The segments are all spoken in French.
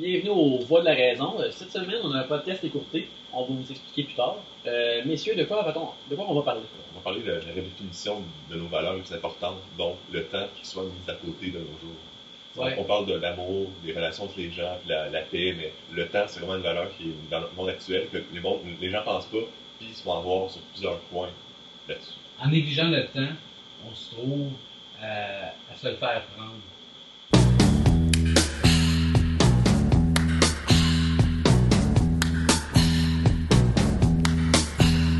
Bienvenue aux Voix de la Raison. Euh, Cette semaine, on a un podcast écourté. On va vous expliquer plus tard. Euh, messieurs, de quoi, va-t-on- de quoi on va parler? On va parler de la redéfinition de nos valeurs les plus importantes, donc le temps qui soit mis à côté de nos jours. Ouais. on parle de l'amour, des relations entre les gens, puis la, la paix, mais le temps, c'est vraiment une valeur qui est dans notre monde actuel, que les, mondes- les gens pensent pas, puis ils se vont avoir sur plusieurs points là-dessus. En négligeant le temps, on se trouve euh, à se le faire prendre.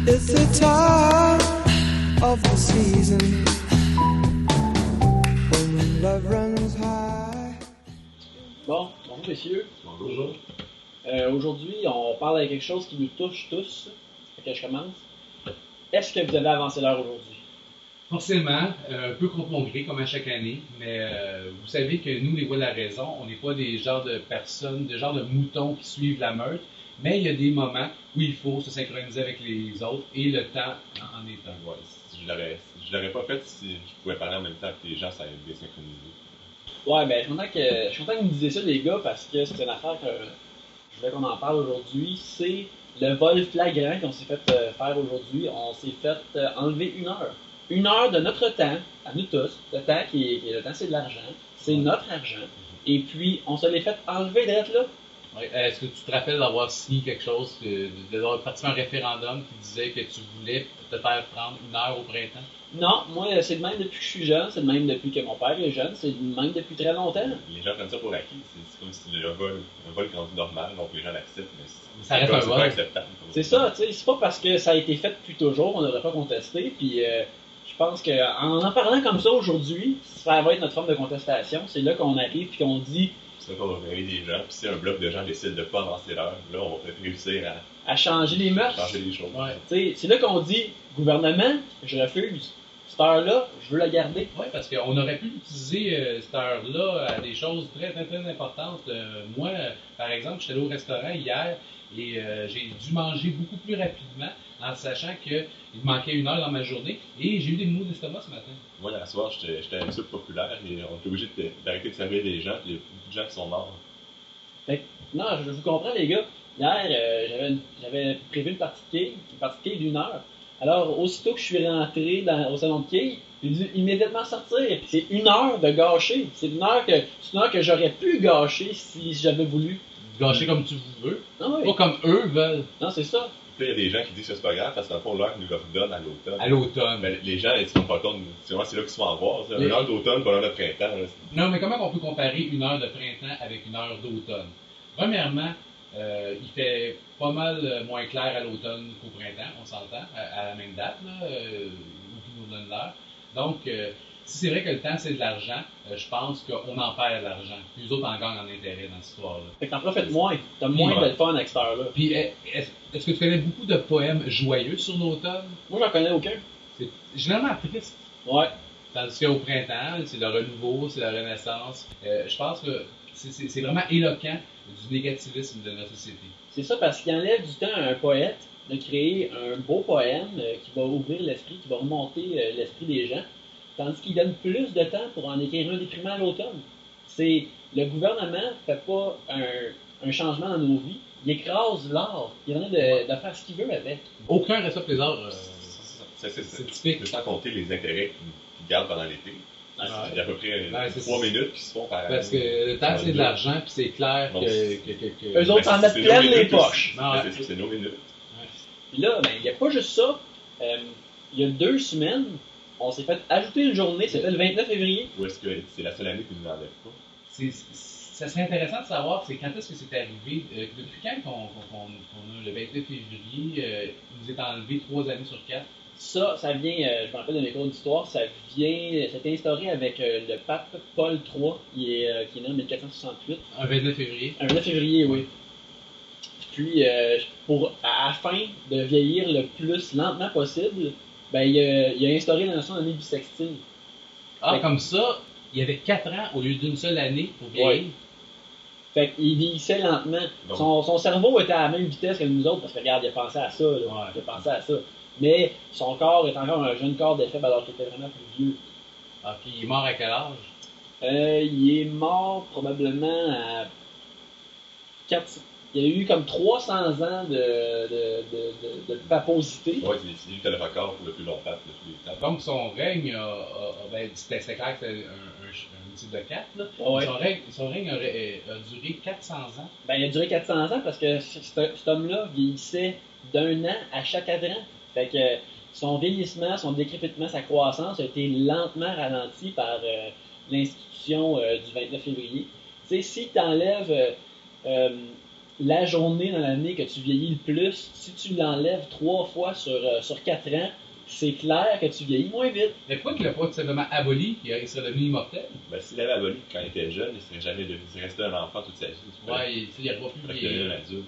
It's the time of the season when love runs high. Bon, bonjour messieurs. Bonjour. Euh, Aujourd'hui, on parle de quelque chose qui nous touche tous. Que je commence. Est-ce que vous avez avancé l'heure aujourd'hui? Forcément, euh, un peu contre mon gré, comme à chaque année, mais euh, vous savez que nous, les voix de la raison, on n'est pas des genres de personnes, des genres de moutons qui suivent la meute, mais il y a des moments où il faut se synchroniser avec les autres et le temps en est un. Ouais, si je l'aurais je l'aurais pas fait, si je pouvais parler en même temps que les gens, ça allait bien synchroniser. Ouais, ben, je suis content que, je suis content que vous me disiez ça, les gars, parce que c'est une affaire que je voulais qu'on en parle aujourd'hui. C'est le vol flagrant qu'on s'est fait euh, faire aujourd'hui. On s'est fait euh, enlever une heure. Une heure de notre temps, à nous tous. Le temps qui est, qui est- le temps, c'est de l'argent. C'est notre argent. Et puis, on se l'est fait enlever d'être là. Ouais, euh, Est-ce que tu te rappelles d'avoir signé quelque chose, que- d'avoir participé à un référendum qui disait que tu voulais te faire prendre une heure au printemps? Non, moi, c'est le même depuis que je suis jeune. C'est le même depuis que mon père est jeune. C'est le même depuis très longtemps. Les gens prennent ça pour acquis, c'est c'est comme si le vol, un vol rendu normal, donc les gens l'acceptent, mais c'est Ça reste pas- un pas acceptable. C'est ça, tu sais, c'est pas parce que ça a été fait depuis toujours qu'on ne devrait pas contester. Puis euh, je pense qu'en en parlant comme ça aujourd'hui, ça va être notre forme de contestation. C'est là qu'on arrive puis qu'on dit C'est là qu'on va réveiller des gens, puis si un bloc de gens décide de pas avancer l'heure, là, on va peut-être réussir à à changer les mœurs. changer les choses. Ouais. Tu sais, c'est là qu'on dit gouvernement, je refuse. Cette heure-là, je veux la garder. Oui, parce qu'on aurait pu utiliser euh, cette heure-là à des choses très, très, très importantes. Euh, moi, par exemple, j'étais allé au restaurant hier et euh, j'ai dû manger beaucoup plus rapidement en sachant qu'il me manquait une heure dans ma journée et j'ai eu des maux d'estomac ce matin. Moi, la soir, j'étais soupe populaire et on était obligé de- d'arrêter de servir des gens, puis il y a beaucoup de gens qui sont morts. Non, je vous comprends, les gars. Hier, euh, j'avais prévu une partie de quilles, une partie de d'une heure. Alors, aussitôt que je suis rentré dans- au salon de quilles, j'ai dû immédiatement sortir. C'est une heure de gâcher. C'est une heure que, c'est une heure que j'aurais pu gâcher si j'avais voulu. Gâcher comme tu veux, Non, oui. pas comme eux veulent non c'est ça. Il y a des gens qui disent que c'est pas grave parce que dans le fond, l'heure nous le redonne à l'automne. à l'automne. Ben, les gens, ils se rendent pas compte, c'est là qu'ils se font avoir. Les- une heure d'automne, pas une heure de printemps. là. Non, mais comment on peut comparer une heure de printemps avec une heure d'automne? Premièrement, euh, il fait pas mal euh, moins clair à l'automne qu'au printemps, on s'entend, à, à la même date, là, euh, où nous donne l'heure. Donc, euh, si c'est vrai que le temps, c'est de l'argent, euh, je pense qu'on en perd de l'argent. Puis les autres en gagnent en intérêt dans cette histoire-là. Fait que t'en profites moins. T'as moins Ouais. de fun avec cette heure-là. Puis, est- est-ce que tu connais beaucoup de poèmes joyeux sur l'automne? Moi, j'en connais aucun. C'est généralement triste. Ouais. Tandis qu'au printemps, c'est le renouveau, c'est la renaissance. Euh, je pense que c'est- vraiment éloquent du négativisme de notre société. C'est ça parce qu'il enlève du temps à un poète de créer un beau poème euh, qui va ouvrir l'esprit, qui va remonter l'esprit des gens, tandis qu'il donne plus de temps pour en écrire un déprimant à l'automne. C'est le gouvernement fait pas un, un changement dans nos vies, il écrase l'art, il en train de, de faire ce qu'il veut avec. Aucun respect pour les arts, euh, C'est- typique. C'est sans compter les intérêts qu'ils qu'ils gardent pendant l'été. Il y a à peu près Ouais, c'est- trois minutes qui se font par Parce que le temps, c'est de l'argent, puis c'est clair Bon, que... que, que, que- Eux autres Ben, s'en mettent plein les poches. Ah. Ben, C'est ça, c'est nos minutes. Puis là, ben, il n'y a pas juste ça. Euh, il y a deux semaines, on s'est fait ajouter une journée, c'était le 29 février. Ou est-ce que c'est la seule année qu'ils ne nous enlèvent pas? c'est- ça serait intéressant de savoir c'est quand est-ce que c'est arrivé. Euh, depuis quand qu'on a le 29 février, euh, il nous est enlevé trois années sur quatre? Ça, ça vient, euh, je me rappelle de mes cours d'histoire, ça vient, c'est instauré avec euh, le pape Paul III, qui est, euh, qui est né en 1468. Un 29 février. Un 9 février, oui. Puis, euh, pour, afin de vieillir le plus lentement possible, ben, il, a, il a instauré la notion d'année bissextile. Ah, Fait- comme ça, il y avait 4 ans au lieu d'une seule année pour vieillir. Fait qu'il vieillissait lentement. Son, son cerveau était à la même vitesse que nous autres, parce que regarde, il a pensé à ça. Là. Ouais. Il a pensé à ça. Mais son corps est encore un jeune corps de faible alors qu'il était vraiment plus vieux. Ah, puis il est mort à quel âge? Euh, il est mort probablement à 4... Il y a eu comme 300 ans de, de, de, de, de paposité. Ouais, c'est lui qui a le record pour le plus long pape de tous les temps. Donc son règne, a, a- a- ben, c'était clair que c'était un, un, ch- un type de 4. Là. Ouais. Son règne, son règne a duré 400 ans. Ben, il a duré 400 ans parce que cet homme-là vieillissait d'un an à chaque cadran. Fait que son vieillissement, son décrépitement, sa croissance a été lentement ralenti par euh, l'institution euh, du 29 février. Tu sais, si tu enlèves la journée dans l'année que tu vieillis le plus, si tu l'enlèves trois fois sur, euh, sur quatre ans, c'est clair que tu vieillis moins vite. Mais pourquoi qu'il l'a pas tout simplement aboli et il serait devenu immortel? Ben, s'il avait aboli quand il était jeune, il serait jamais devenu. Il restait un enfant toute sa vie. Ouais, il, il aurait pas pu vieillir. adulte.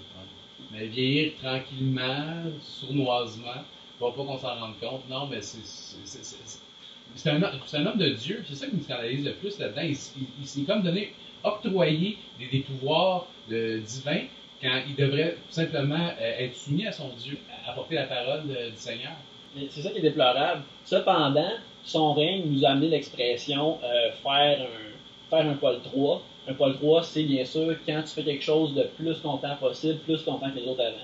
Mais vieillir tranquillement, sournoisement, pour pas qu'on s'en rende compte. Non, mais c'est. un, homme- c'est un homme de Dieu, c'est ça qui me scandalise le plus là-dedans. Il, il- il s'est comme donné, octroyé des, des pouvoirs de, divins quand il devrait tout simplement euh, être soumis à son Dieu, apporter la parole de- du Seigneur. Mais C'est ça qui est déplorable. Cependant, son règne nous a amené l'expression euh, faire un faire un Paul 3. Un Paul 3, c'est bien sûr quand tu fais quelque chose de plus longtemps possible, plus longtemps que les autres avant.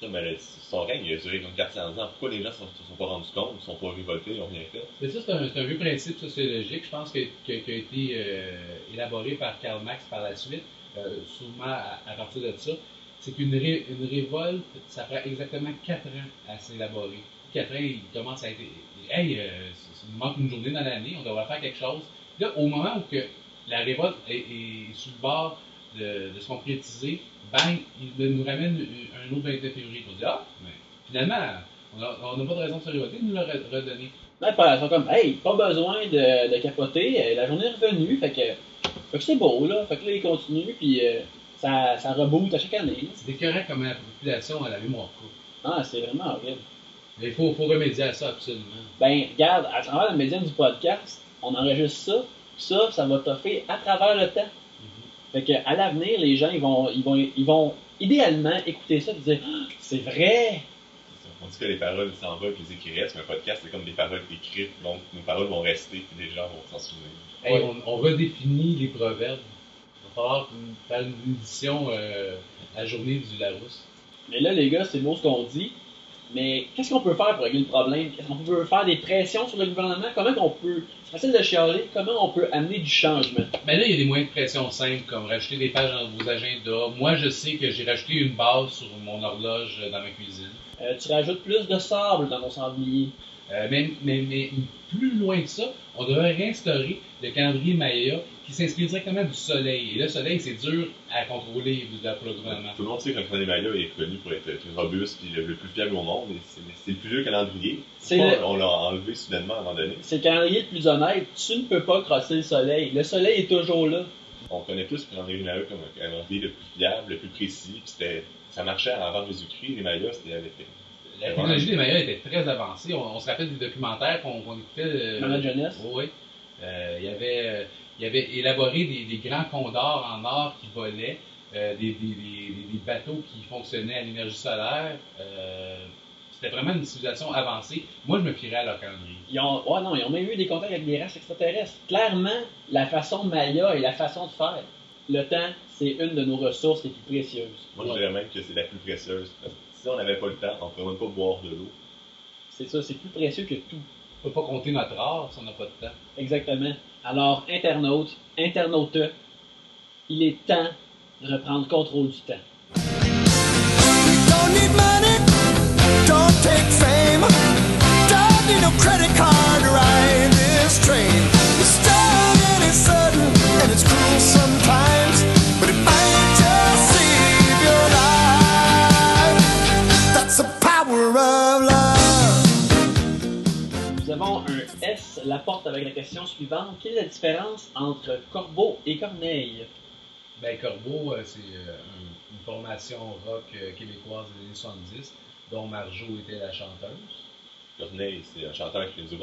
Ça, mais le- son règne il a duré comme 400 ans. Pourquoi les gens ne se sont pas rendus compte, ne sont pas révoltés, ils n'ont rien fait? Mais ça, c'est un, vieux principe sociologique, je pense, qui a été euh, élaboré par Karl Marx par la suite, euh, sûrement à, partir de ça. C'est qu'une une révolte, ça prend exactement 4 ans à s'élaborer. 4 ans, il commence à être. Hey, euh, il manque une journée dans l'année, on devrait faire quelque chose. Là, au moment où que la révolte est, sur le bord de, de se concrétiser, bang, il nous ramène un autre 29 février. On dit, ah, mais finalement, on n'a pas de raison de se révolter, il nous l'a re- redonné. Là, ils sont comme, hey, pas besoin de, de capoter, euh, la journée est revenue, fait que, fait que c'est beau, là. Fait que là, ils continuent, puis euh, ça, ça reboot à chaque année. C'est écœurant comment la population a la mémoire courte. Ah, c'est vraiment horrible. Mais il faut, faut remédier à ça absolument. Ben, regarde, à travers le médium du podcast, on enregistre ça, puis ça, ça va toffer à travers le temps. Fait que, à l'avenir, les gens, ils vont, ils vont, ils vont idéalement écouter ça et dire, Ah, c'est vrai! On dit que les paroles s'en vont et les écrits restent, mais un podcast, c'est comme des paroles écrites, donc nos paroles vont rester, puis les gens vont s'en souvenir. Hey, Ouais. on, on redéfinit les proverbes. Il va falloir faire une édition euh, à journée du Larousse. Mais là, les gars, c'est beau ce qu'on dit, mais qu'est-ce qu'on peut faire pour régler le problème? Est-ce qu'on peut faire des pressions sur le gouvernement? Comment qu'on peut, c'est facile de chialer, comment on peut amener du changement? Mais là, il y a des moyens de pression simples, comme rajouter des pages dans vos agendas. Moi, je sais que j'ai rajouté une base sur mon horloge dans ma cuisine. Euh, tu rajoutes plus de sable dans ton sanglier. Euh, mais, mais, mais plus loin que ça, on devrait réinstaurer le calendrier Maya qui s'inspire directement du soleil. Et le soleil, c'est dur à contrôler pour le gouvernement. Tout le monde sait que le calendrier Maya est connu pour être robuste et le, plus fiable au monde, et c'est c'est le plus vieux calendrier. C'est Pourquoi le- On l'a enlevé soudainement à un moment donné? C'est le calendrier le plus honnête. Tu ne peux pas crosser le soleil. Le soleil est toujours là. On connaît plus le calendrier Maya comme un calendrier le plus fiable, le plus précis, puis c'était, ça marchait avant Jésus-Christ, les Mayas, c'était avec La technologie des Mayas était très avancée. On, on se rappelle des documentaires qu'on écoutait. euh, Dans la jeunesse. Oui, oui. Euh, il, y avait, euh, il y avait élaboré des, des grands condors en or qui volaient, euh, des, des, des, bateaux qui fonctionnaient à l'énergie solaire. Euh, C'était vraiment une civilisation avancée. Moi, je me fierais à leur calendrier. Ils ont, ouais, non, ils ont même eu des contacts avec des races extraterrestres. Clairement, la façon Maya et la façon de faire. Le temps, c'est une de nos ressources les plus précieuses. Moi, je dirais même que c'est la plus précieuse. Si on n'avait pas le temps, on ne pourrait même pas boire de l'eau. C'est ça, c'est plus précieux que tout. On ne peut pas compter notre art si on n'a pas de temps. Exactement. Alors, internautes, internautes, il est temps de reprendre contrôle du temps. Don't need money, don't take fame, don't need no credit card Avons un S, la porte avec la question suivante. Quelle est la différence entre corbeau et corneille? Ben, Corbeau, euh, c'est euh, un- une formation rock euh, québécoise des années 70, dont Marjo était la chanteuse. Corneille, c'est un chanteur qui fait du.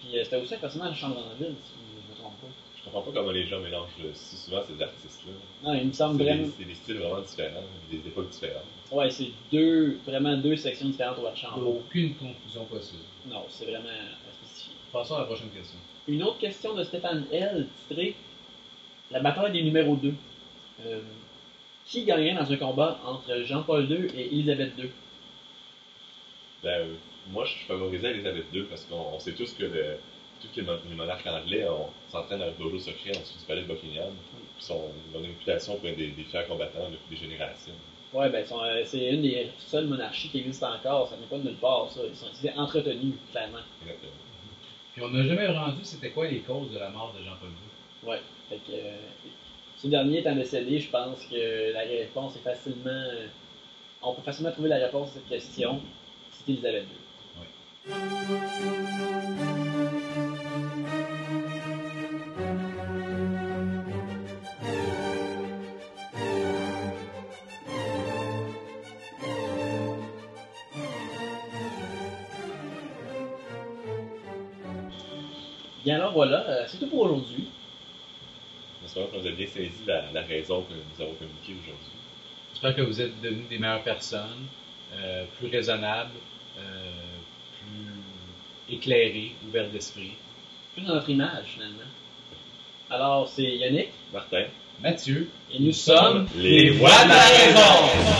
Puis c'était aussi un personnage de Chambre-en-Ville, si je ne me trompe pas. Je comprends pas comment les gens mélangent si souvent ces artistes-là. Non, il me semble C'est vraiment. des, c'est des styles vraiment différents, des époques différentes. Ouais, c'est deux, vraiment deux sections différentes au Archambault. Aucune confusion possible. Non, c'est vraiment à spécifier. Passons à la prochaine question. Une autre question de Stéphane L, titrée La bataille des numéros 2. Euh, qui gagnerait dans un combat entre Jean-Paul II et Élisabeth II Ben, euh, moi, je favorisais Elisabeth II parce qu'on on sait tous que le, tout que les mon- les monarques anglais s'entraînent dans le dojo secret en dessous du palais de Buckingham. Puis sont, ils ont une réputation pour être des, des fiers combattants depuis des générations. Ouais, ben, euh, c'est une des seules monarchies qui existent encore. Ça n'est pas de nulle part, ça. Ils sont c'est entretenus, clairement. Exactement. Puis on n'a jamais rendu c'était quoi les causes de la mort de Jean-Paul II. Fait que, euh, ce dernier étant décédé, je pense que la réponse est facilement. euh, on peut facilement trouver la réponse à cette question. C'est Elisabeth II. Bien alors voilà, euh, c'est tout pour aujourd'hui. J'espère que vous avez bien saisi la, la raison que nous avons communiquée aujourd'hui. J'espère que vous êtes devenus des meilleures personnes, euh, plus raisonnables, euh, plus éclairés, ouverts d'esprit. Plus dans notre image finalement. Alors c'est Yannick Martin, Mathieu, et nous sommes les voix de la raison.